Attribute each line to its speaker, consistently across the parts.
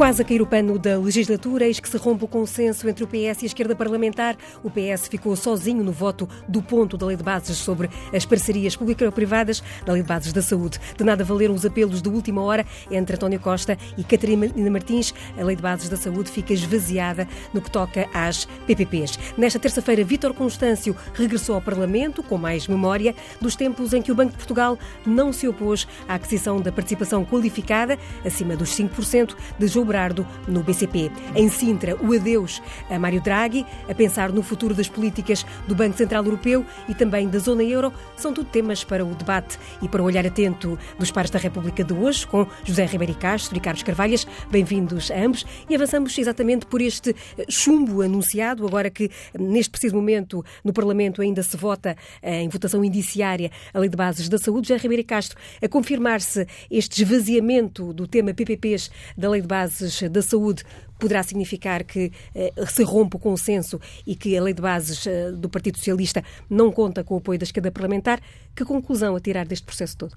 Speaker 1: quase a cair o pano da legislatura, eis que se rompe o consenso entre o PS e a esquerda parlamentar. O PS ficou sozinho no voto do ponto da Lei de Bases sobre as parcerias público-privadas na Lei de Bases da Saúde. De nada valeram os apelos de última hora entre António Costa e Catarina Martins. A Lei de Bases da Saúde fica esvaziada no que toca às PPPs. Nesta terça-feira, Vítor Constâncio regressou ao Parlamento com mais memória dos tempos em que o Banco de Portugal não se opôs à aquisição da participação qualificada, acima dos 5%, de João No BCP. Em Sintra, o adeus a Mário Draghi, a pensar no futuro das políticas do Banco Central Europeu e também da zona euro, são tudo temas para o debate e para o olhar atento dos pares da República de hoje, com José Ribeiro Castro e Carlos Carvalhas. Bem-vindos a ambos e avançamos exatamente por este chumbo anunciado, agora que neste preciso momento no Parlamento ainda se vota em votação indiciária a Lei de Bases da Saúde. José Ribeiro Castro, a confirmar-se este esvaziamento do tema PPPs da Lei de Bases bases da saúde poderá significar que eh, se rompe o consenso e que a lei de bases eh, do Partido Socialista não conta com o apoio da esquerda parlamentar. Que conclusão a tirar deste processo todo?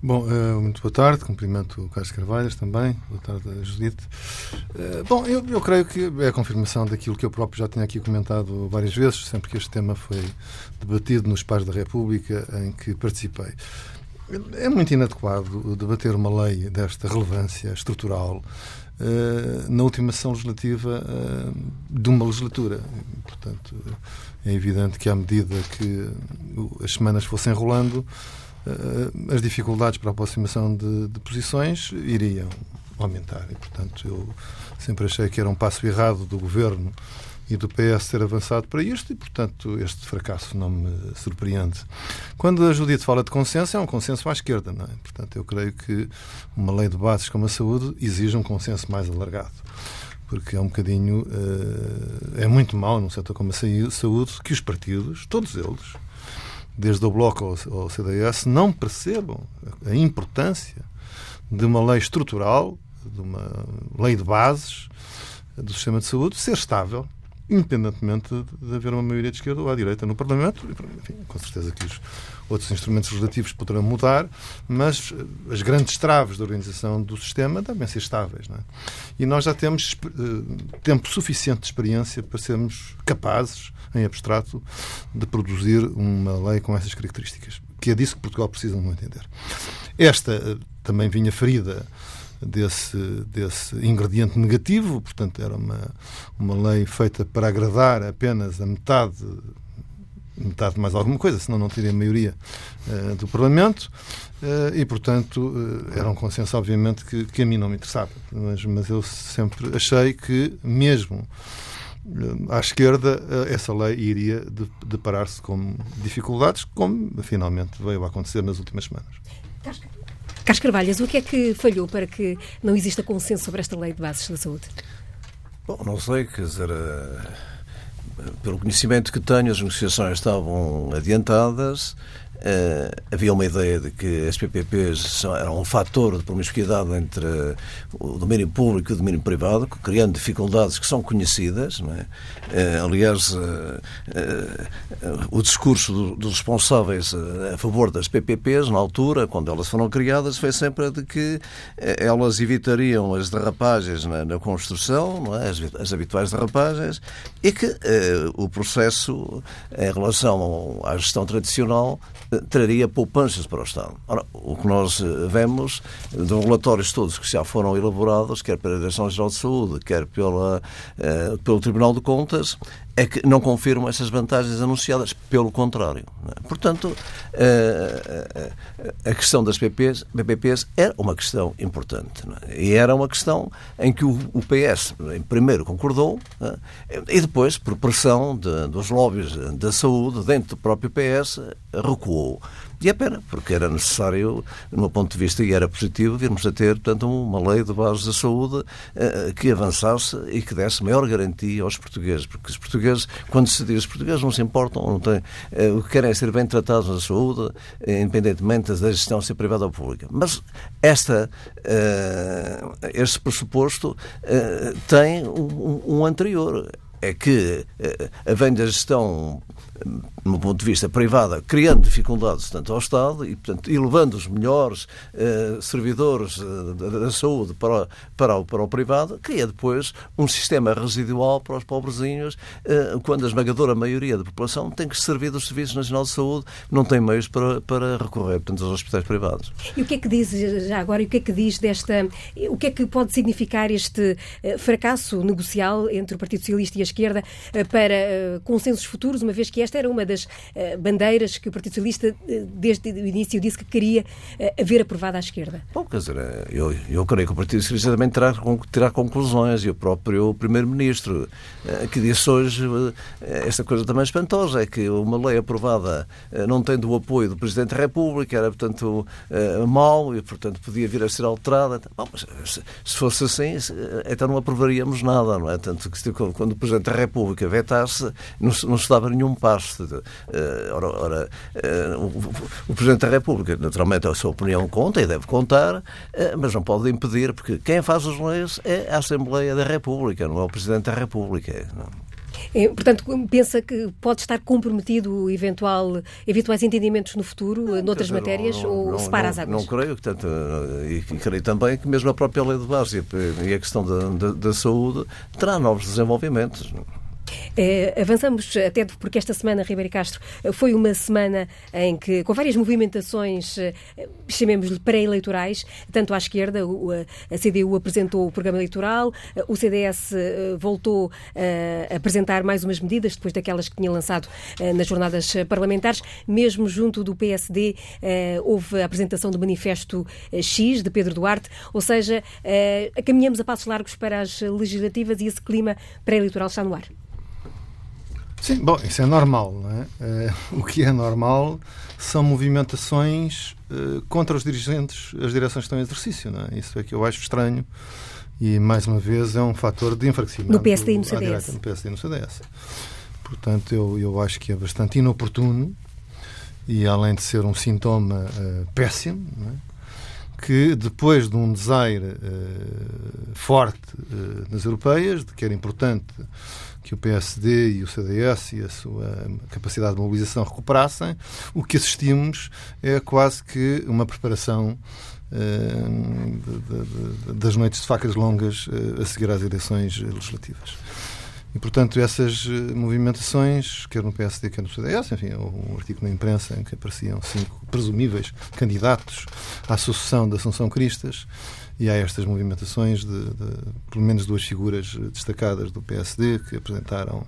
Speaker 2: Bom, eh, muito boa tarde, cumprimento o Carlos Carvalhas também, boa tarde Judite. Bom, eu, eu, creio que é a confirmação daquilo que eu próprio já tinha aqui comentado várias vezes, sempre que este tema foi debatido nos pares da República em que participei. É muito inadequado debater uma lei desta relevância estrutural uh, na última sessão legislativa uh, de uma legislatura. Portanto, é evidente que, à medida que as semanas fossem rolando, uh, as dificuldades para a aproximação de, de posições iriam aumentar. E, portanto, eu sempre achei que era um passo errado do governo e do PS ter avançado para isto e, portanto, este fracasso não me surpreende. Quando a Judite fala de consenso, é um consenso à esquerda, não é? Portanto, eu creio que uma lei de bases como a saúde exige um consenso mais alargado. Porque é um bocadinho. Uh, é muito mal num setor como a saúde que os partidos, todos eles, desde o Bloco ao, ao CDS, não percebam a importância de uma lei estrutural, de uma lei de bases do sistema de saúde ser estável independentemente de haver uma maioria de esquerda ou à direita no Parlamento. Enfim, com certeza que os outros instrumentos legislativos poderão mudar, mas eh, as grandes traves da organização do sistema devem ser estáveis. É? E nós já temos uh, tempo suficiente de experiência para sermos capazes, em abstrato, de produzir uma lei com essas características. Que é disso que Portugal precisa, no meu entender. Esta uh, também vinha ferida desse, desse ingrediente negativo, portanto, era uma, uma lei feita para agradar apenas a metade metade mais alguma coisa, senão não teria maioria uh, do Parlamento uh, e, portanto, uh, era um consenso, obviamente, que, que a mim não me interessava. Mas, mas eu sempre achei que, mesmo à esquerda, essa lei iria deparar-se com dificuldades, como finalmente veio a acontecer nas últimas semanas.
Speaker 1: Carlos Carvalhas, o que é que falhou para que não exista consenso sobre esta lei de bases da saúde?
Speaker 3: Bom, não sei, quer dizer, eh, pelo conhecimento que tenho, as negociações estavam adiantadas, Uh, havia uma ideia de que as PPPs eram um fator de promiscuidade entre o domínio público e o domínio privado, criando dificuldades que são conhecidas. É? Uh, aliás, uh, o discurso do, dos responsáveis a favor das PPPs, na altura, quando elas foram criadas, foi sempre de que elas evitariam as derrapagens na, construção, é? as, habituais derrapagens, e que o processo em relação à gestão tradicional traria poupanças para o Estado. Ora, o que nós eh, vemos dos relatórios todos que já foram elaborados, quer pela Direção-Geral de Saúde, quer pela, uh, pelo Tribunal de Contas, é que não confirmam essas vantagens anunciadas, pelo contrário. É? Portanto, eh, a questão das PPPs, PPPs era uma questão importante. É? E era uma questão em que o PS, primeiro, concordou é? e depois, por pressão de, dos lobbies da saúde, dentro do próprio PS, recuou. E é pena, porque era necessário, do meu ponto de vista, e era positivo, virmos a ter, portanto, uma lei de bases da saúde que avançasse e que desse maior garantia aos portugueses. Porque os portugueses, quando se diz os portugueses não se importam, não têm, uh, o que querem é ser bem tratados na saúde, uh, independentemente da gestão ser privada ou pública. Mas esta, este pressuposto tem um, um anterior é que, havendo a gestão no ponto de vista privada, criando dificuldades tanto ao Estado e, portanto, elevando os melhores eh, servidores eh, da saúde para, para, o, para o privado, cria depois um sistema residual para os pobrezinhos, eh, quando a esmagadora maioria da população tem que servir dos Serviços Nacional de Saúde, não tem meios para, para recorrer, portanto, aos hospitais privados.
Speaker 1: E o que é que diz, já agora, o que é que diz desta, o que é que pode significar este eh, fracasso negocial entre o Partido Socialista e a esquerda eh, para eh, consensos futuros, uma vez que esta era uma das uh, bandeiras que o Partido Socialista, uh, desde o início, disse que queria uh, ver aprovada à esquerda?
Speaker 3: Bom, quer dizer, eu, eu creio que o Partido Socialista também terá, terá conclusões e o próprio Primeiro-Ministro, que disse hoje esta coisa também espantosa, é que uma lei aprovada não tendo o apoio do Presidente da República era, portanto, mau e, portanto, podia vir a ser alterada. Bom, se fosse assim, então não aprovaríamos nada, não é? Tanto que quando o Presidente da República vetasse, não, não se dava nenhum passo. Uh, ora, ora uh, o, o, Presidente da República, naturalmente, a sua opinião conta e deve contar, uh, mas não pode impedir, porque quem faz as leis é a Assembleia da República, não é o Presidente da República.
Speaker 1: É, portanto, pensa que pode estar comprometido eventual, eventuais entendimentos no futuro, não, noutras dizer, matérias, não, ou não, separa as águas?
Speaker 3: Não creio, portanto, e, e creio também que mesmo a própria lei de base e a questão da, da, da saúde terá novos desenvolvimentos.
Speaker 1: Eh, avançamos até porque esta semana, Ribeiro Castro, eh, foi uma semana em que, com várias movimentações, eh, chamemos-lhe pré-eleitorais, tanto à esquerda, a CDU apresentou o programa eleitoral, o CDS voltou a apresentar mais umas medidas depois daquelas que tinha lançado nas jornadas parlamentares, mesmo junto do PSD houve a apresentação do manifesto X de Pedro Duarte, ou seja, caminhamos a passos largos para as legislativas e esse clima pré-eleitoral está no ar.
Speaker 2: Sim, bom, isso é normal, não é? Uh, o que é normal são movimentações uh, contra os dirigentes, as direções que estão em exercício, não é? Isso é que eu acho estranho e, mais uma vez, é um fator de enfraquecimento.
Speaker 1: No PSD e no CDS.
Speaker 2: Direita, no PSD e no CDS. Portanto, eu, eu acho que é bastante inoportuno e, além de ser um sintoma uh, péssimo, é? que depois de um desaire forte nas europeias, de que era importante que o PSD e o CDS e a sua capacidade de mobilização recuperassem, o que assistimos é quase que uma preparação uh, das noites de facas longas uh, a seguir às eleições legislativas. E, portanto, essas eh, movimentações, quer no PSD, quer no CDS, enfim, um artigo na imprensa em que apareciam cinco presumíveis candidatos à sucessão da Assunção Cristas, e há estas movimentações de, de, pelo menos duas figuras destacadas do PSD que apresentaram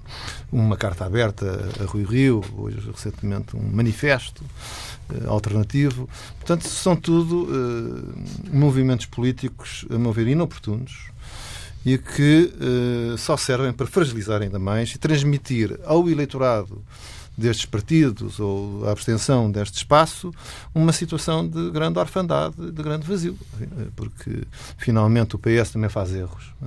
Speaker 2: uma carta aberta a Rui Rio, hoje recentemente um manifesto uh, alternativo. Portanto, são tudo uh, movimentos políticos, a meu ver, inoportunos e que uh, só servem para fragilizar ainda mais e transmitir ao eleitorado destes partidos ou a abstenção deste espaço uma situação de grande orfandade, de grande vazio, porque finalmente o PS também faz erros é?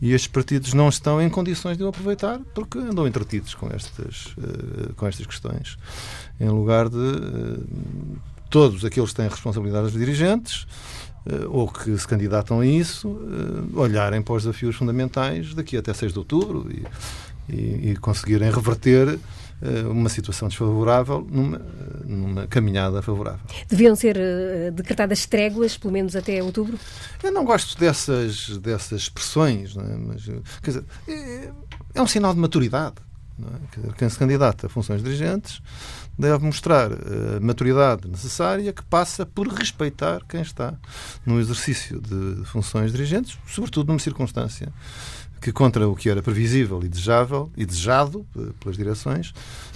Speaker 2: e estes partidos não estão em condições de o aproveitar porque andam entretidos com estas, eh, com estas questões, em lugar de eh, todos aqueles que têm responsabilidades dirigentes eh, ou que se candidatam a isso, olharem para os desafios fundamentais daqui até 6 de outubro e, e, e conseguirem reverter uma situação desfavorável numa, numa caminhada favorável.
Speaker 1: Deviam ser uh, decretadas tréguas, pelo menos até outubro?
Speaker 2: Eu não gosto dessas, dessas expressões, é? mas quer dizer, é, é, um sinal de maturidade. É? Quem se candidata a funções dirigentes deve mostrar a maturidade necessária que passa por respeitar quem está no exercício de funções dirigentes, sobretudo numa circunstância que contra o que era previsível e desejável e desejado pelas direções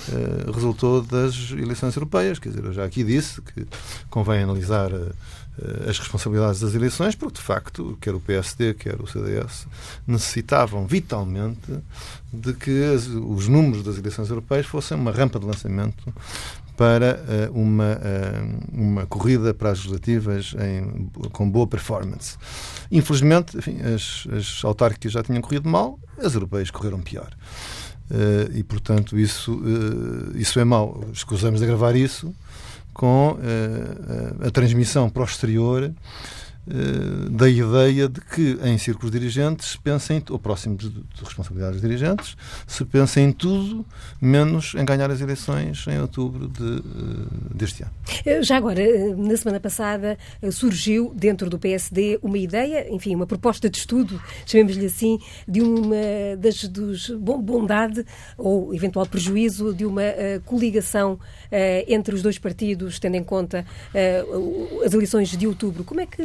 Speaker 2: eh, resultou das eleições europeias. Quer dizer, eu já aqui disse que convém analisar eh, as responsabilidades das eleições, porque de facto, quer o PSD, quer o CDS, necessitavam vitalmente de que os números das eleições europeias fossem uma rampa de lançamento para uh, uma, uh, uma corrida para as legislativas em, com boa performance. Infelizmente, enfim, as, as autárquicas já tinham corrido mal, as europeias correram pior. Uh, e, portanto, isso, isso é mau. Escusamos de agravar isso com a transmissão para o exterior da ideia de que em círculos dirigentes pensem, ou próximos de, de responsabilidades dirigentes, se pensem em tudo menos em ganhar as eleições em outubro de, eh, deste ano.
Speaker 1: Eh, já agora, na semana passada, surgiu dentro do PSD uma ideia, enfim, uma proposta de estudo, chamemos-lhe assim, de uma das dos bondade ou eventual prejuízo de uma coligação entre os dois partidos, tendo em conta as eleições de outubro. Como é que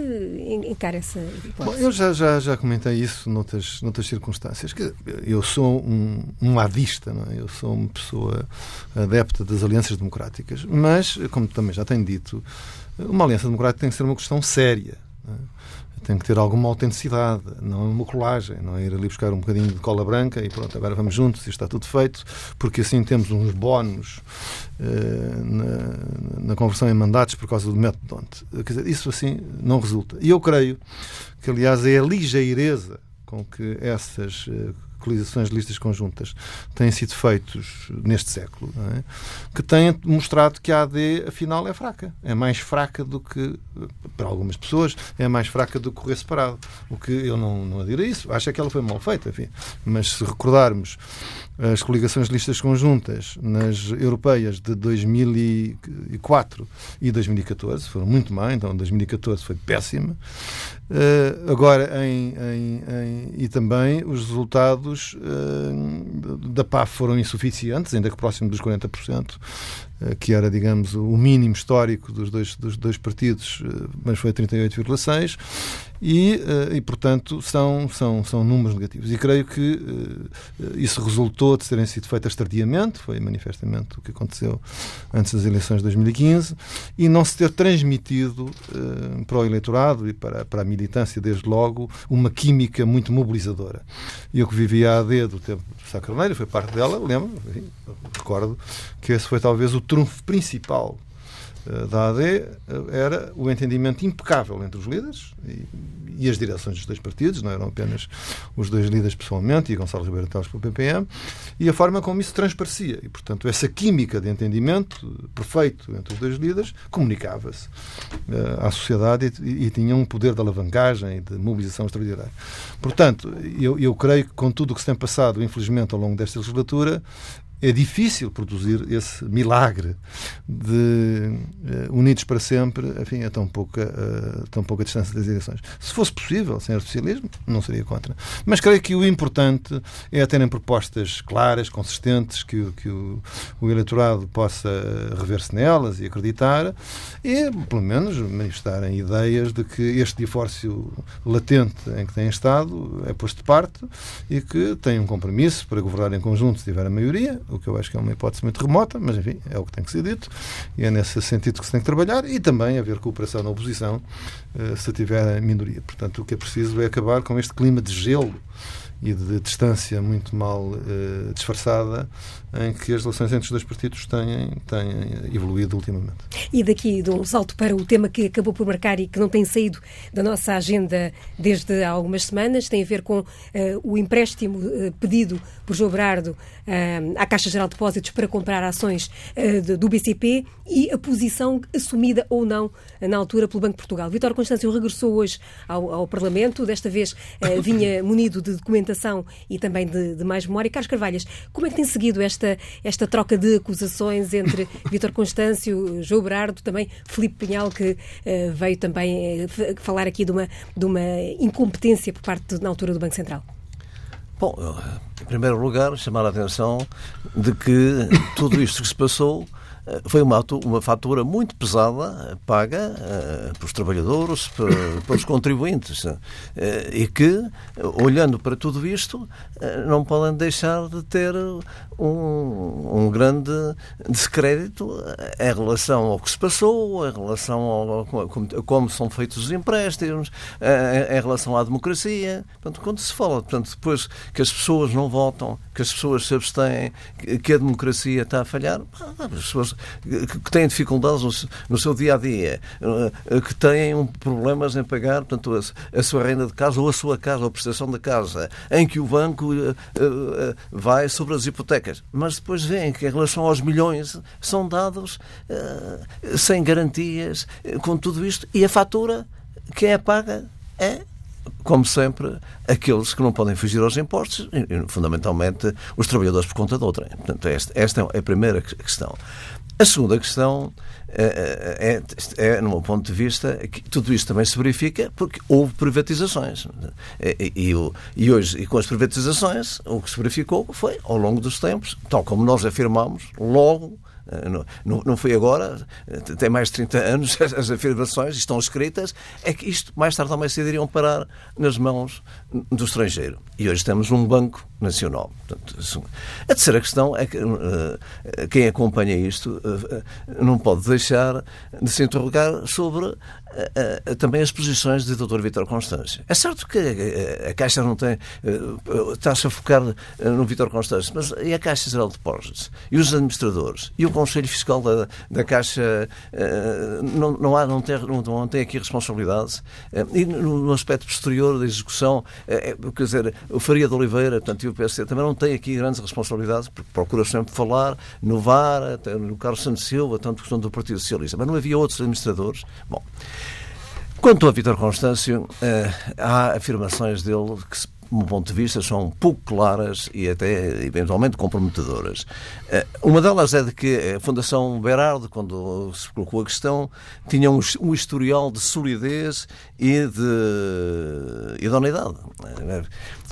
Speaker 1: encara essa
Speaker 2: Bom, eu já, já, já comentei isso noutras, noutras circunstâncias. Eu sou um, um adista, não é? eu sou uma pessoa adepta das alianças democráticas, mas, como também já tenho dito, uma aliança democrática tem que ser uma questão séria. É? Tem que ter alguma autenticidade, não é uma colagem, não é ir ali buscar um bocadinho de cola branca e pronto, agora vamos juntos e está tudo feito, porque assim temos uns bónus uh, na, na, conversão em mandatos por causa do método Donte. Quer dizer, isso assim não resulta. E eu creio que, aliás, é a ligeireza com que essas coligações de listas conjuntas têm sido feitos neste século, é? que têm mostrado que a AD, afinal, é fraca. É mais fraca do que, para algumas pessoas, é mais fraca do que correr separado. O que eu não, não adiro a isso. Acho é que ela foi mal feita, enfim. Mas se recordarmos as coligações de listas conjuntas nas europeias de 2004 e 2014 foram muito má, então 2014 foi péssima. Uh, agora, em, em, em, e também os resultados uh, da PAF foram insuficientes, ainda que próximo dos 40%, uh, que era, digamos, o mínimo histórico dos dois, dos dois partidos, mas foi 38,6%, e, e, portanto, são, são, são números negativos. E creio que isso resultou de terem sido feitas tardiamente, foi manifestamente o que aconteceu antes das eleições de 2015, e não se ter transmitido para o eleitorado e para, para a militância, desde logo, uma química muito mobilizadora. E eu que vivia a AD do tempo de Sá Carneiro, foi parte dela, lembro, recordo que esse foi talvez o trunfo principal eh, da AD eh, era o entendimento impecável entre os líderes e, e, as direções dos dois partidos, não eram apenas os dois líderes pessoalmente e Gonçalo Ribeiro Teles pelo PPM, e a forma como isso transparecia. E, portanto, essa química de entendimento perfeito entre os dois líderes comunicava-se uh, à sociedade e, e, tinha um poder de alavancagem e de mobilização extraordinário. Portanto, eu, eu creio que com tudo o que se tem passado, infelizmente, ao longo desta legislatura, é difícil produzir esse milagre de uh, unidos para sempre, enfim, a tão pouca, uh, tão pouca distância das eleições. Se fosse possível, sem artificialismo, não seria contra. Mas creio que o importante é terem propostas claras, consistentes, que, que o, o eleitorado possa rever-se nelas e acreditar, e, pelo menos, manifestarem ideias de que este divórcio latente em que têm estado é posto de parte e que têm um compromisso para governar em conjunto se tiver a maioria, o que eu acho que é uma hipótese muito remota, mas enfim, é o que tem que ser dito e é nesse sentido que se tem que trabalhar e também haver cooperação na oposição eh, se tiver a minoria. Portanto, o que é preciso é acabar com este clima de gelo e de distância muito mal eh, disfarçada em que as relações entre os dois partidos têm, têm evoluído ultimamente.
Speaker 1: E daqui de um salto para o tema que acabou por marcar e que não tem saído da nossa agenda desde há algumas semanas, tem a ver com uh, o empréstimo uh, pedido por João Brardo uh, à Caixa Geral de Depósitos para comprar ações de, do BCP e a posição assumida ou não na altura pelo Banco de Portugal. Vítor Constâncio regressou hoje ao, ao Parlamento, desta vez vinha munido de documentação e também de, de mais memória. Carlos Carvalhas, como é que tem seguido esta esta, troca de acusações entre Vítor Constâncio, João Berardo, também Filipe Pinhal, que uh, veio também uh, falar aqui de uma, de uma incompetência por parte, na altura, do Banco Central?
Speaker 3: Bom, em primeiro lugar, chamar a atenção de que tudo isto que se passou eh, foi uma, uma fatura muito pesada eh, paga uh, pelos trabalhadores, pelos contribuintes, uh, e que, olhando para tudo isto, não podem deixar de ter um, um, grande descrédito em relação ao que se passou, em relação ao, como, como são feitos os empréstimos, em, em, relação à democracia. Portanto, quando se fala, portanto, depois que as pessoas não votam, que as pessoas se abstêm, que a democracia está a falhar, as pessoas que têm dificuldades no, no seu dia a dia, eh, que têm problemas em pagar portanto, a, a, sua renda de casa ou a sua casa, ou a prestação da casa, em que o banco uh, uh, vai sobre as hipotecas. Mas depois veem que, em relação aos milhões, são dados uh, sem garantias, com tudo isto, e a fatura quem a paga é como sempre, aqueles que não podem fugir aos impostos, e, fundamentalmente os trabalhadores por conta de outra. Portanto, esta, esta é a primeira questão. A segunda questão é, é, é, no meu ponto de vista, que tudo isto também se verifica porque houve privatizações. E, e, e, hoje, e com as privatizações, o que se verificou foi, ao longo dos tempos, tal como nós afirmamos, logo não, não, foi agora, eh, tem mais de 30 anos, as afirmações estão escritas, é que isto mais tarde ou mais cedo iriam parar nas mãos do estrangeiro. E hoje temos um Banco Nacional. Portanto, a terceira questão é que uh, quem acompanha isto não pode deixar de se interrogar sobre uh, também as posições do Dr. Vítor Constâncio. É certo que a, a Caixa não tem. está-se a focar no Vítor Constâncio, mas e a Caixa Geral de Depósitos? E os administradores? E o Conselho Fiscal da, da Caixa não, não, há, não, tem, não, tem aqui responsabilidade? e no, aspecto posterior da execução, quer dizer, o Faria de Oliveira, portanto, e o PSD também não tem aqui grandes responsabilidades, porque procura sempre falar no VAR, no Carlos Santos Silva, tanto questão do Partido Socialista, mas não havia outros administradores. Bom, quanto a Vítor Constâncio, eh, há afirmações dele que se meu ponto de vista, são pouco claras e até eventualmente comprometedoras. Eh, uma delas é de que a Fundação Berardo, quando se colocou a questão, tinha um historial de solidez e de idoneidade.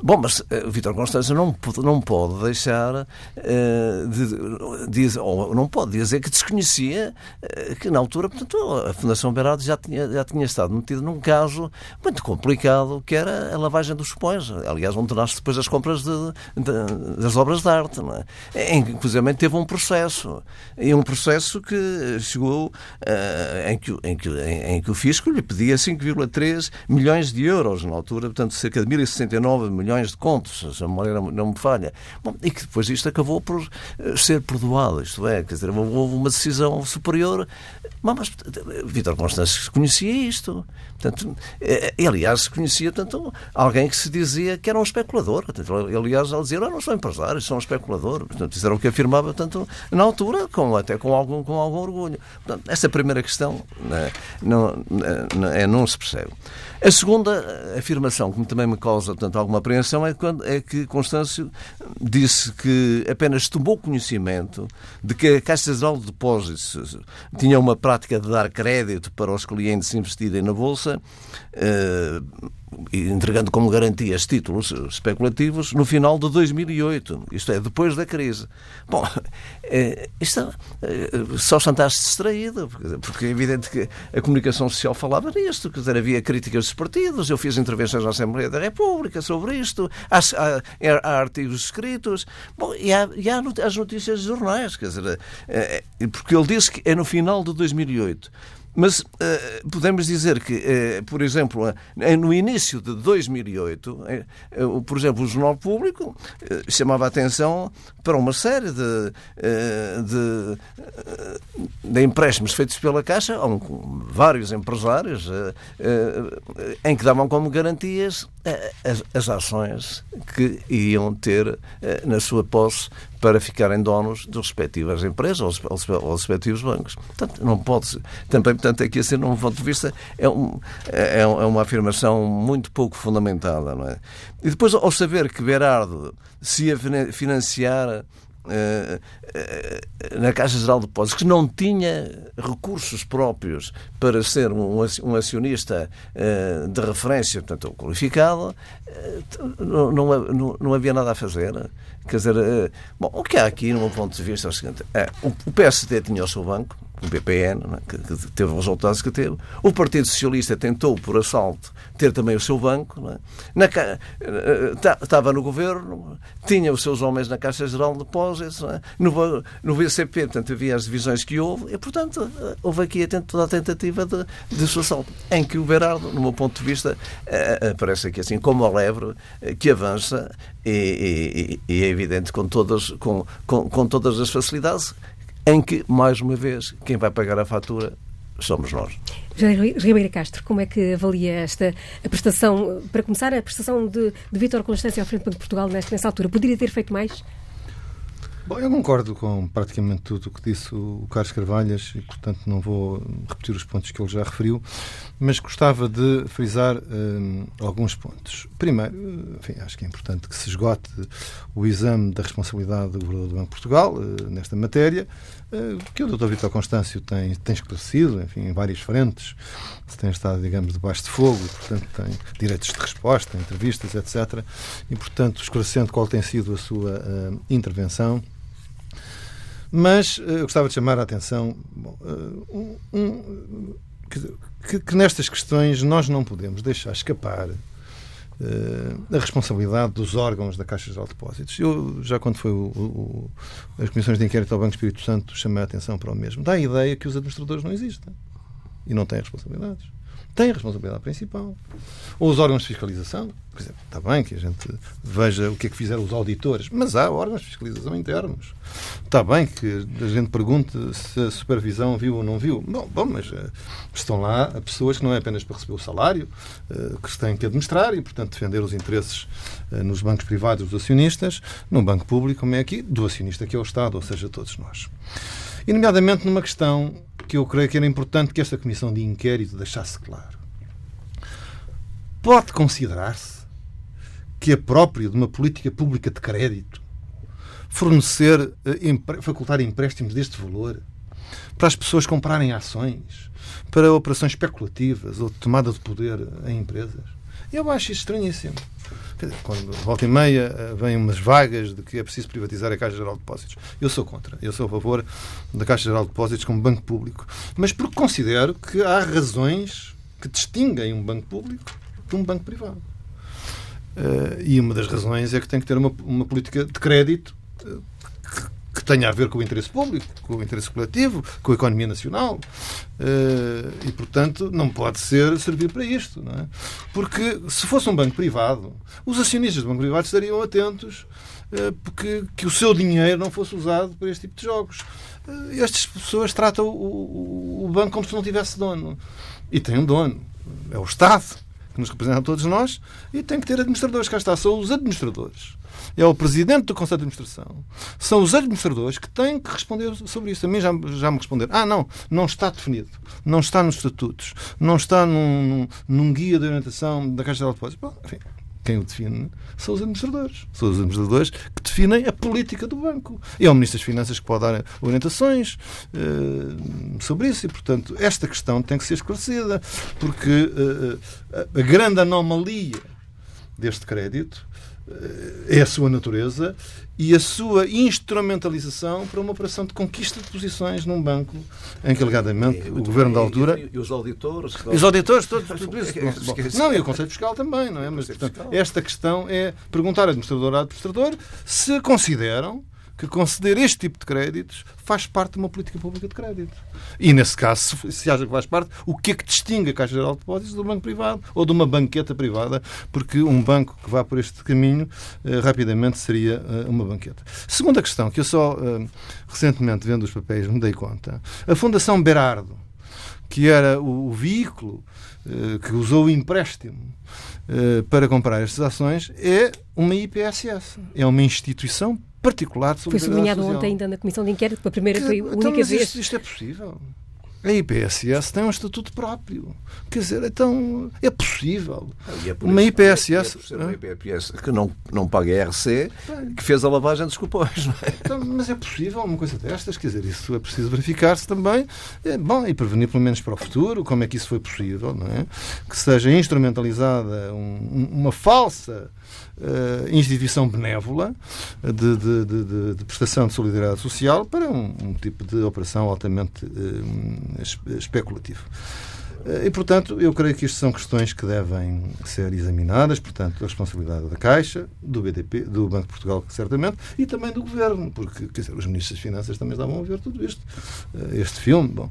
Speaker 3: Bom, mas uh, Vítor Constância não, não pode deixar uh, de, dizer, ou não pode dizer que desconhecia uh, que na altura, portanto, a Fundação Berardo já tinha, já tinha estado metida num caso muito complicado que era a lavagem dos cupões. Aliás, onde nasce depois as compras de, de, das obras de arte, não é? Em inclusive, teve um processo. E um processo que chegou em, que, em, que, em, em, que o fisco lhe pedia 5,3 milhões de euros na altura, portanto, cerca de 1.069 milhões de contos, se a memória não me falha. Bom, e que depois isto acabou por eh, ser perdoado, isto é, quer dizer, houve uma decisão superior. Mas, Vítor Constâncio conhecia isto. Portanto, eh, aliás, conhecia tanto alguém que se dizia que era um especulador. Aliás, ele dizia, não sou empresário, sou um especulador. Portanto, isso era o que afirmava tanto na altura, até com algum, com algum orgulho. Portanto, essa primeira questão né, não, não, é, não se percebe. A segunda afirmação que também me causa portanto, alguma apreensão é, quando, é que Constâncio disse que apenas tomou conhecimento de que a Caixa Geral de Depósitos tinha uma prática de dar crédito para os clientes investirem na Bolsa. Uh, entregando como garantias títulos especulativos no final de 2008, isto é, depois da crise. Bom, é, isto é, só chantaste distraído, porque é evidente que a comunicação social falava nisto, quer dizer, havia críticas dos partidos, eu fiz intervenções na Assembleia da República sobre isto, há, há, há artigos escritos, bom, e há, e há as notícias dos jornais, quer dizer, é, porque ele disse que é no final de 2008. Mas uh, podemos dizer que, uh, por exemplo, uh, no início de 2008, por exemplo, o Jornal Público chamava a atenção para uma série de, de, de empréstimos feitos pela Caixa a um, vários empresários em que davam como garantias as, as ações que iam ter na sua posse para ficarem donos das respectivas empresas ou os respectivos bancos. Portanto, não pode também, portanto, aqui assim, num ponto de vista, é, um, é, é uma afirmação muito pouco fundamentada, não é? E depois, ao saber que Berardo se ia financiar na Caixa Geral de Depósitos, que não tinha recursos próprios para ser um, acionista uh, de referência, portanto, qualificado, não, havia nada a fazer. Quer dizer, bom, o que há aqui, no meu ponto de vista, é o seguinte: é, o PSD tinha o seu banco, o BPN, é? que, teve os resultados que teve. O Partido Socialista tentou, por assalto, ter também o seu banco. É? Na, estava no governo, tinha os seus homens na Caixa Geral de Depósitos, é? no, no BCP, portanto, havia as divisões que houve, e, portanto, houve aqui toda a tentativa de, de seu assalto, em que o Berardo, no meu ponto de vista, aparece aqui assim como a lebre que avança e, e, e é evidente com todas, com, com, com todas as facilidades em que, mais uma vez, quem vai pagar a fatura somos nós.
Speaker 1: Ribeira Castro, como é que avalia esta prestação, para começar, a prestação de, de Vítor Constância ao frente do Banco de Portugal nesta, nessa altura? Poderia ter feito mais?
Speaker 2: Bom, eu concordo com praticamente tudo o que disse o Carlos Carvalhas e, portanto, não vou repetir os pontos que ele já referiu, mas gostava de frisar hum, alguns pontos. Primeiro, enfim, acho que é importante que se esgote o exame da responsabilidade do Governador do Banco de Portugal uh, nesta matéria, uh, que o Dr. Vitor Constâncio tem, tem esclarecido, enfim, em várias frentes, se tem estado, digamos, debaixo de fogo, portanto, tem direitos de resposta, entrevistas, etc. E, portanto, esclarecendo qual tem sido a sua uh, intervenção. Mas eu gostava de chamar a atenção bom, um, um, que, que, nestas questões nós não podemos deixar escapar uh, a responsabilidade dos órgãos da Caixa Geral de Depósitos. Eu, já quando foi o, o, as comissões de inquérito ao Banco Espírito Santo, chamei a atenção para o mesmo. Dá a ideia que os administradores não existem e não têm responsabilidades tem a responsabilidade principal. Ou os órgãos de fiscalização. Por exemplo, está bem que a gente veja o que é que fizeram os auditores, mas há órgãos de fiscalização internos. Está bem que a gente pergunte se a supervisão viu ou não viu. Bom, bom mas uh, estão lá pessoas que não é apenas para receber o salário, uh, que têm que administrar e, portanto, defender os interesses uh, nos bancos privados dos acionistas, num banco público, como é aqui, do acionista que é o Estado, ou seja, todos nós. E, nomeadamente, numa questão que eu creio que era importante que esta comissão de inquérito deixasse claro. Pode considerar-se que é próprio de uma política pública de crédito fornecer, eh, facultar empréstimos deste valor para as pessoas comprarem ações, para operações especulativas ou de tomada de poder em empresas? Eu acho estranhíssimo. Quando volta e meia eh, vêm umas vagas de que é preciso privatizar a Caixa Geral de Depósitos. Eu sou contra. Eu sou a favor da Caixa Geral de Depósitos como banco público. Mas porque considero que há razões que distinguem um banco público de um banco privado. Uh, e uma das razões é que tem que ter uma, uma política de crédito uh, que tenha a ver com o interesse público, com o interesse coletivo, com a economia nacional. Eh, e, portanto, não pode ser servir para isto. Não é? Porque se fosse um banco privado, os acionistas do banco privado estariam atentos eh, porque que o seu dinheiro não fosse usado para este tipo de jogos. Eh, estas pessoas tratam o, o banco como se não tivesse dono. E tem um dono. É o Estado, que nos representa a todos nós, e tem que ter administradores. Cá está, são os administradores é o presidente do Conselho de Administração, são os administradores que têm que responder sobre isso. A mim já, já me responderam. Ah, não, não está definido. Não está nos estatutos. Não está num, num guia de orientação da Caixa de Depósitos. Bom, enfim, quem o define são os administradores. São os administradores que definem a política do banco. E é o Ministro das Finanças que pode dar orientações uh, sobre isso. E, portanto, esta questão tem que ser esclarecida, porque uh, a grande anomalia deste crédito é a sua natureza e a sua instrumentalização para uma operação de conquista de posições num banco em que, alegadamente, o governo da altura.
Speaker 3: E, os auditores?
Speaker 2: E os auditores, todos, tudo isso. Bom, não, e o Conselho Fiscal também, não é? Mas, portanto, esta questão é perguntar ao administrador ao administrador se consideram que conceder este tipo de créditos faz parte de uma política pública de crédito. E, nesse caso, se, acha que faz parte, o que é que distingue a Caixa Geral de Depósitos do banco privado ou de uma banqueta privada? Porque um banco que vá por este caminho eh, rapidamente seria eh, uma banqueta. Segunda questão, que eu só eh, recentemente, vendo os papéis, me dei conta. A Fundação Berardo, que era o, o veículo eh, que usou o empréstimo eh, para comprar estas ações, é uma IPSS. É uma instituição particular de
Speaker 1: Foi sublinhado ontem ainda na Comissão de Inquérito, pela primeira a então, única
Speaker 2: mas
Speaker 1: vez.
Speaker 2: Isto, isto é possível. A IPSS tem um estatuto próprio. Quer dizer, então é possível. É uma IPSS.
Speaker 3: É, uma IPSS que não, não paga RC, que fez a lavagem dos cupons. É?
Speaker 2: Então, mas é possível uma coisa destas. Quer dizer, isso é preciso verificar-se também. É, bom, e prevenir pelo menos para o futuro como é que isso foi possível. Não é? Que seja instrumentalizada um, uma falsa uh, instituição benévola de, de, de, de, prestação de solidariedade social para um, um tipo de operação altamente uh, especulativo. Eh, e, portanto, eu creio que isto são questões que devem ser examinadas, portanto, a responsabilidade da Caixa, do BDP, do Banco de Portugal, certamente, e também do Governo, porque, quer dizer, os Ministros das Finanças também estavam a ver tudo isto, este filme. Bom,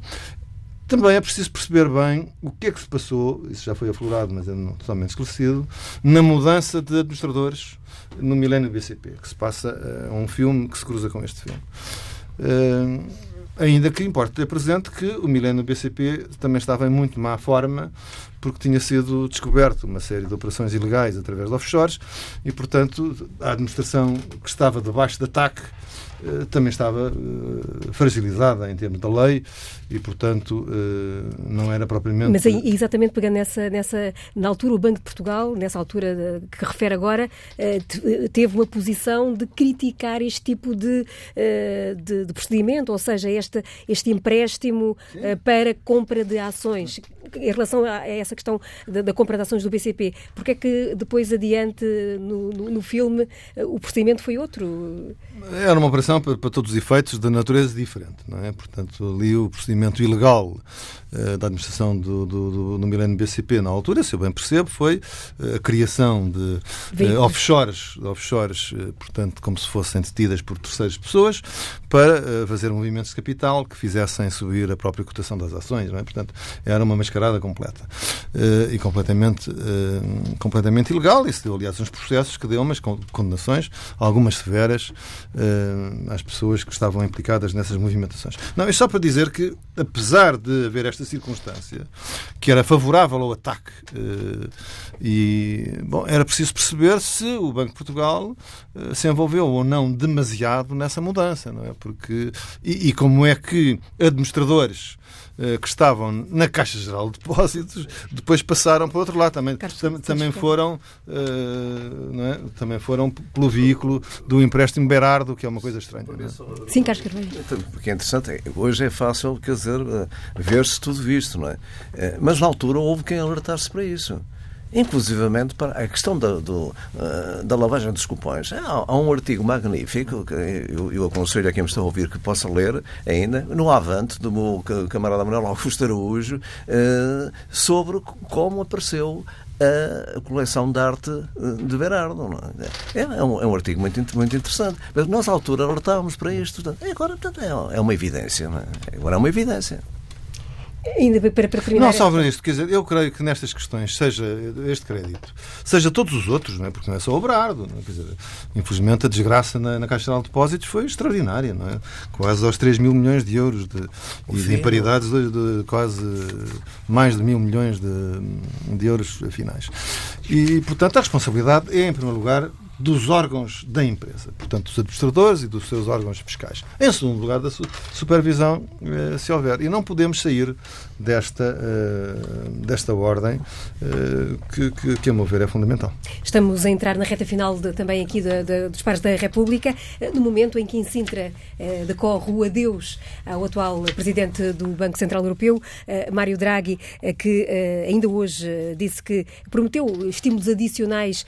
Speaker 2: também é preciso perceber bem o que é que se passou, isso já foi aflorado, mas é totalmente esclarecido, na mudança de administradores no Milênio BCP, que se passa uh, um filme que se cruza com este filme. Uh, ainda que importa ter presente que o Milênio BCP também estava em muito má forma, porque tinha sido descoberto uma série de operações ilegais através de offshores e, portanto, a administração que estava debaixo de ataque eh, também estava fragilizada em termos da lei e, portanto, não era propriamente.
Speaker 1: Mas exatamente pegando nessa, nessa. Na altura, o Banco de Portugal, nessa altura que refere agora, teve uma posição de criticar este tipo de, de, de procedimento, ou seja, este, este empréstimo Sim. para compra de ações. Em relação a essa questão da, da compra de ações do BCP, porque é que depois adiante no, no, no filme o procedimento foi outro?
Speaker 2: Era uma operação para, para, todos os efeitos de natureza diferente, não é? Portanto, ali o procedimento ilegal uh, da administração do, do, do, do Milênio BCP na altura, se eu bem percebo, foi uh, a criação de uh, offshores, offshores portanto, como se fossem detidas por terceiras pessoas, para fazer movimentos de capital que fizessem subir a própria cotação das ações, não é? Portanto, era uma mascarada completa e completamente, completamente ilegal. Isso deu, aliás, uns processos que deu umas condenações, algumas severas, uh, às pessoas que estavam implicadas nessas movimentações. Não, é só para dizer que, apesar de haver esta circunstância, que era favorável ao ataque, uh, e, bom, era preciso perceber se o Banco de Portugal se envolveu ou não demasiado nessa mudança, não é? Porque, e, e como é que administradores eh, que estavam na Caixa Geral de Depósitos, depois passaram para o outro lado. Também, tam, também foram uh, é? também foram pelo veículo do empréstimo Berardo, que é uma coisa estranha. É?
Speaker 1: Sim, Carlos Carvalho.
Speaker 3: Porque é interessante, hoje é fácil, quer dizer, eh, ver-se tudo isto, não é? Mas na altura houve quem alertasse para isso inclusivamente para a questão da, do, eh, da lavagem dos cupons. Há, um artigo magnífico que eu, eu, aconselho a quem me está a ouvir que possa ler ainda, no Avante, do meu camarada Manuel Augusto Araújo, uh, sobre como apareceu a coleção de arte eh, de Berardo. É? É, um, é, um, artigo muito, muito interessante. Mas nós, à altura, alertávamos para isto. Portanto, agora portanto, é, é uma evidência. É? Agora é uma evidência.
Speaker 1: Ainda para, para terminar.
Speaker 2: Não só esta... isto, quer dizer, eu creio que nestas questões, seja este crédito, seja todos os outros, não é? porque não é só o Brardo, não é? quer dizer, infelizmente a desgraça na, na Caixa de Depósitos foi extraordinária, não é? Quase aos 3 mil milhões de euros de, e de imparidades de, de, quase mais de mil milhões de, de euros finais. E, portanto, a responsabilidade é, em primeiro lugar, dos órgãos da empresa, portanto, dos administradores e dos seus órgãos fiscais. Em segundo lugar, da supervisão, eh, se houver. E não podemos sair desta, eh, desta ordem, eh, que, que, que, a meu ver, é fundamental.
Speaker 1: Estamos a entrar na reta final de, também aqui de, de, dos Pares da República, no momento em que em Sintra decorre o adeus ao atual Presidente do Banco Central Europeu, Mário Draghi, que ainda hoje disse que prometeu estímulos adicionais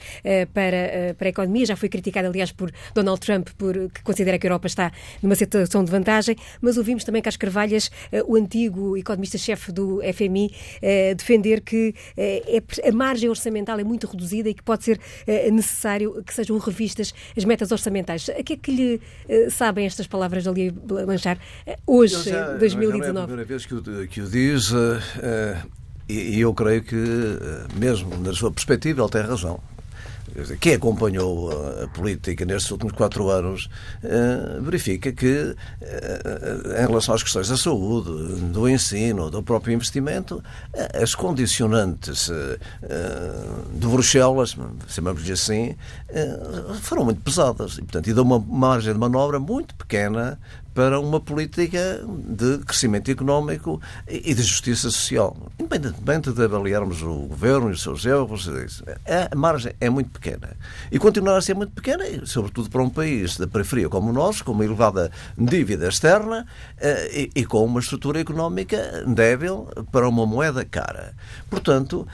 Speaker 1: para, para a economia, já foi criticado, aliás, por Donald Trump, por, que considera que a Europa está numa situação de vantagem, mas ouvimos também Carlos Carvalhas, o antigo economista-chefe chefe do FMI, eh, defender que eh, é, a margem orçamental é muito reduzida e que pode ser eh, necessário que sejam revistas as metas orçamentais. A que é que lhe sabem estas palavras ali Lanchar hoje, já, 2019? Não é a
Speaker 3: primeira vez que o, que o diz. e eu creio que, mesmo na sua perspectiva, ele tem razão quem acompanhou a política nestes últimos quatro anos eh, verifica que, eh, em relação às questões da saúde, do ensino, do próprio investimento, eh, as condicionantes de Bruxelas, chamamos-lhe assim, foram muito pesadas. E, portanto, e dão uma margem de manobra muito pequena para uma política de crescimento económico e de justiça social. Independentemente de avaliarmos o governo e os seus erros, a margem é muito pequena. E continuará a ser muito pequena, sobretudo para um país da periferia como o nosso, com uma elevada dívida externa eh, e, com uma estrutura económica débil para uma moeda cara. Portanto,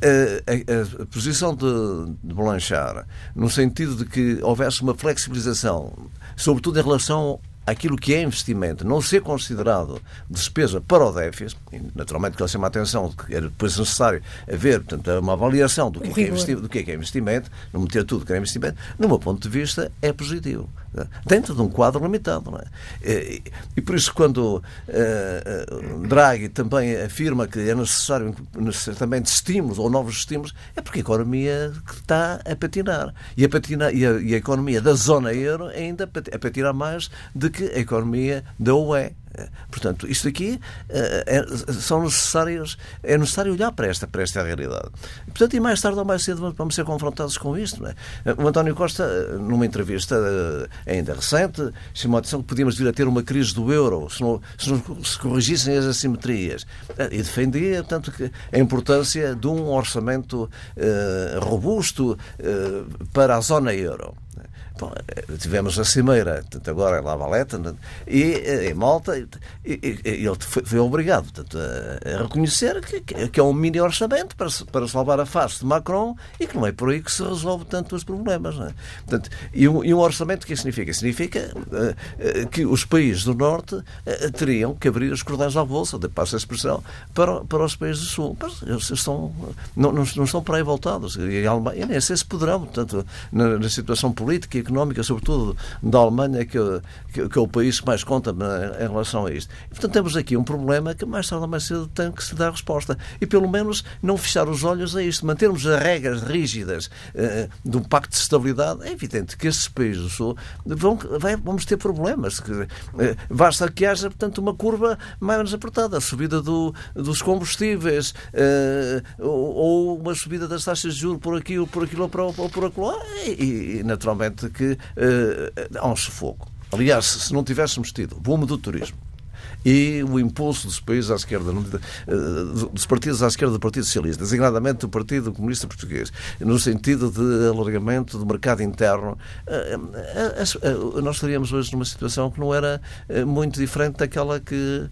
Speaker 3: eh, a, a posição de, de Blanchard, no sentido de que houvesse uma flexibilização, sobretudo em relação aquilo que é investimento não ser considerado despesa para o déficit, naturalmente que ele chama a atenção de que era depois necessário haver portanto, uma avaliação do que, é, que é do que, é, que é investimento, não meter tudo que é investimento, no meu ponto de vista, é positivo. Dentro de um quadro limitado. Não é? E, e por isso, quando uh, Draghi também afirma que é necessário também de estímulos ou novos estímulos, é porque a economia está a patinar. E a, patinar, e a, e a economia da zona euro ainda a patinar mais do que a economia da UE. Portanto, isto aqui é, são necessários, é necessário olhar para esta, para esta realidade. Portanto, e mais tarde ou mais cedo vamos ser confrontados com isto. É? O António Costa, numa entrevista ainda recente, chamou a atenção que podíamos vir a ter uma crise do euro se não se, não, se corrigissem as assimetrias. E defendia, tanto que a importância de um orçamento uh, robusto uh, para a zona euro. Bom, eh, tivemos a Cimeira, agora em La Valeta, e eh, em Malta, e, e, ele foi, foi obrigado portanto, a, reconhecer que, que, é um mini orçamento para, para salvar a face de Macron e que não é por aí que se resolve tanto os problemas. É? Portanto, e, um, e um orçamento o que significa? Significa uh, que os países do Norte uh, teriam que abrir os cordões à bolsa, de passo a expressão, para, para os países do Sul. Mas eles estão, não, não, não estão para aí voltados. E a Alemanha, nem sei se poderão, portanto, na, na situação política e económica, sobretudo da Alemanha, que, que, que, é o país que mais conta em relação a isto. E, portanto, temos aqui um problema que mais tarde ou mais cedo tem que se dar resposta. E, pelo menos, não fechar os olhos a isto. Mantermos as regras rígidas uh, do Pacto de Estabilidade. É evidente que estes países do Sul vão, vai, vamos ter problemas. Uh, basta que haja, portanto, uma curva mais apertada. A subida do, dos combustíveis uh, ou, ou, uma subida das taxas de juros por aqui ou por aquilo ou por aquilo. E, e, naturalmente, que uh, há um sufoco. Aliás, se não tivéssemos tido boom do turismo, e o impulso dos países à esquerda, eh, dos partidos à esquerda do Partido Socialista, designadamente do Partido Comunista Português, no sentido de alargamento do mercado interno, eh, eh, nós estaríamos hoje numa situação que não era muito diferente daquela que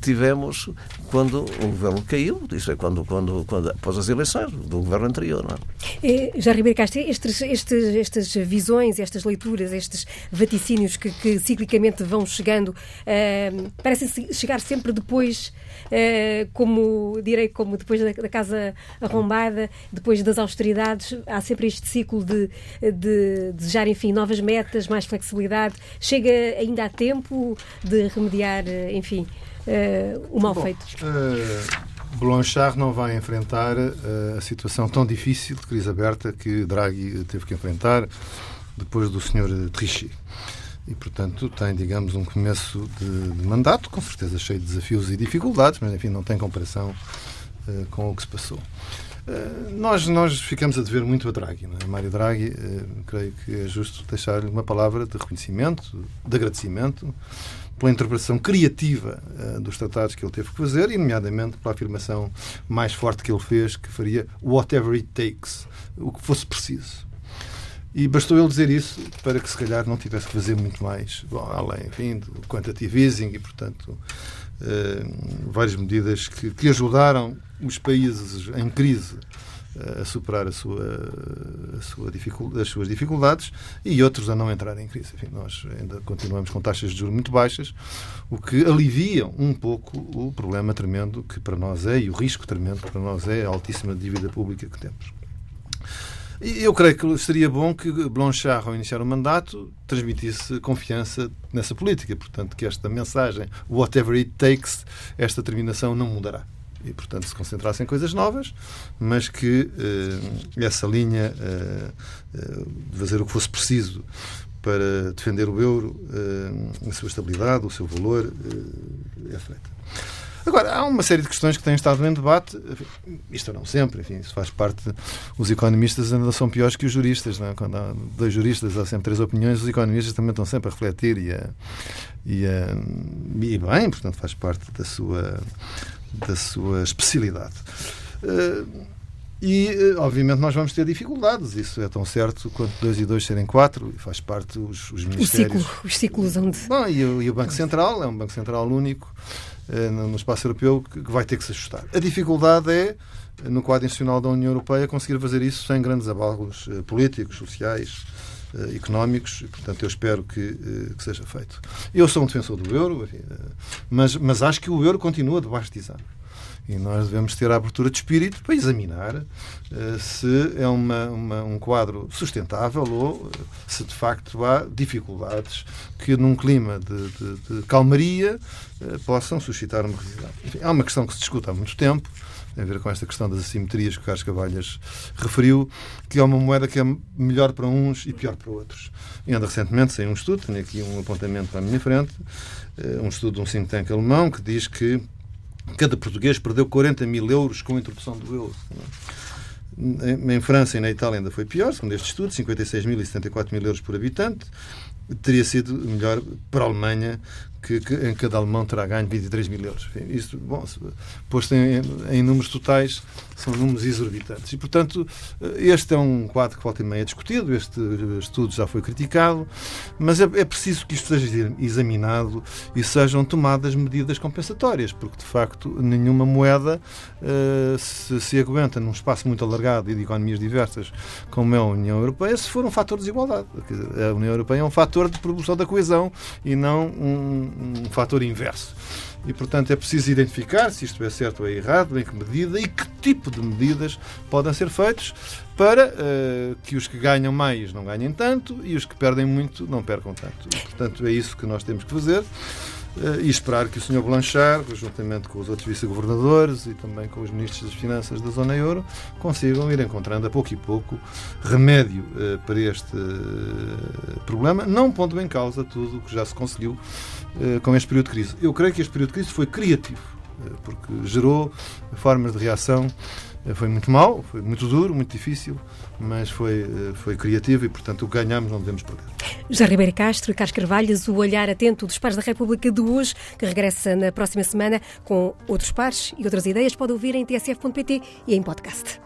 Speaker 3: tivemos quando o governo caiu, isso é quando, quando, quando após as eleições do governo anterior. Não
Speaker 1: é? Já Ribeiro Castro, estes, estes, estas visões, estas leituras, estes vaticínios que, que ciclicamente vão chegando parecem chegar sempre depois, uh, como direi, como depois da, da, casa arrombada, depois das austeridades, há sempre este ciclo de, de desejar, enfim, novas metas, mais flexibilidade. Chega ainda a tempo de remediar, eh, enfim, uh, o mal Bom, feito?
Speaker 2: Blanchard não vai enfrentar a situação tão difícil de crise aberta que Draghi teve que enfrentar depois do Sr. Trichet e, portanto, tem, digamos, um começo de, de, mandato, com certeza cheio de desafios e dificuldades, mas, enfim, não tem comparação uh, com o que se passou. Uh, nós, nós ficamos a dever muito a Draghi. Não é? Mário Draghi, uh, creio que é justo deixar-lhe uma palavra de reconhecimento, de agradecimento, pela interpretação criativa dos tratados que ele teve que fazer e, nomeadamente, pela afirmação mais forte que ele fez, que faria whatever it takes, o que fosse preciso. E bastou ele dizer isso para que, se calhar, não tivesse que fazer muito mais, bom, além, enfim, do quantitative easing e, portanto, uh, várias medidas que, que, ajudaram os países em crise uh, a superar a sua, a sua as suas dificuldades e outros a não entrar em crise. Enfim, nós ainda continuamos com taxas de juros muito baixas, o que alivia um pouco o problema tremendo que para nós é e o risco tremendo que para nós é a altíssima dívida pública que temos. Eu creio que seria bom que Blanchard, ao iniciar o mandato, transmitisse confiança nessa política. Portanto, que esta mensagem, whatever it takes, esta determinação não mudará. E, portanto, se concentrasse em coisas novas, mas que eh, essa linha eh, eh, de fazer o que fosse preciso para defender o euro, a sua estabilidade, o seu valor, é feita. Agora, há uma série de questões que têm estado em debate, isto não sempre, enfim, isso faz parte. Os economistas ainda são piores que os juristas, não é? Quando há dois juristas, há sempre três opiniões, os economistas também estão sempre a refletir e, a, e, a, e bem, portanto, faz parte da sua, da sua especialidade. Uh, e, eh, obviamente, nós vamos ter dificuldades. Isso é tão certo quanto dois e dois serem quatro, e faz parte os, os ministérios.
Speaker 1: O ciclo, os ciclos onde.
Speaker 2: Bom, e, o, e o Banco Central é um Banco Central único eh, no espaço europeu que vai ter que se ajustar. A dificuldade é, no quadro institucional da União Europeia, conseguir fazer isso sem grandes abalos eh, políticos, sociais, eh, económicos, e, portanto, eu espero que, que, seja feito. Eu sou um defensor do euro, mas, mas acho que o euro continua debaixo de exame. E nós devemos ter a abertura de espírito para examinar uh, se é uma, uma, um quadro sustentável ou uh, se de facto há dificuldades que num clima de, de, de calmaria uh, possam suscitar uma residão. Enfim, é uma questão que se discute há muito tempo tem a ver com esta questão das assimetrias que o Carlos Cavalhas referiu, que é uma moeda que é melhor para uns e pior para outros. E ainda recentemente saiu um estudo, tenho aqui um apontamento a minha frente, um estudo de um think tank alemão que diz que cada português perdeu 40 mil euros com a introdução do euro. Em França e na Itália ainda foi pior, segundo este estudo, 56 mil e 74 mil euros por habitante. Teria sido melhor para a Alemanha, que, que, em cada alemão terá ganho 23 mil euros. Enfim, isto, bom, posto em, em, números totais, são números exorbitantes. E, portanto, este é um quadro que volta e meia discutido, este estudo já foi criticado, mas é, é, preciso que isto seja examinado e sejam tomadas medidas compensatórias, porque, de facto, nenhuma moeda uh, se, se aguenta num espaço muito alargado e de economias diversas, como é a União Europeia, se for um fator de desigualdade. A União Europeia é um fator de promoção da coesão e não um um fator inverso. E, portanto, é preciso identificar se isto é certo ou é errado, em que medida e que tipo de medidas podem ser feitos para uh, que os que ganham mais não ganhem tanto e os que perdem muito não percam tanto. E, portanto, é isso que nós temos que fazer. Uh, e esperar que o Sr. Blanchard, juntamente com os outros vice-governadores e também com os ministros das Finanças da Zona Euro, consigam ir encontrando a pouco e pouco remédio uh, para este problema, não pondo em causa tudo o que já se conseguiu eh, com este período de crise. Eu creio que este período de crise foi criativo, eh, porque gerou formas de reação. Eh, foi muito mau, foi muito duro, muito difícil, mas foi, foi criativo e, portanto, o ganhamos não devemos perder.
Speaker 1: José Ribeiro Castro e Carlos Carvalhas, o olhar atento dos pares da República de hoje, que regressa na próxima semana com outros pares e outras ideias, pode ouvir em tsf.pt e em podcast.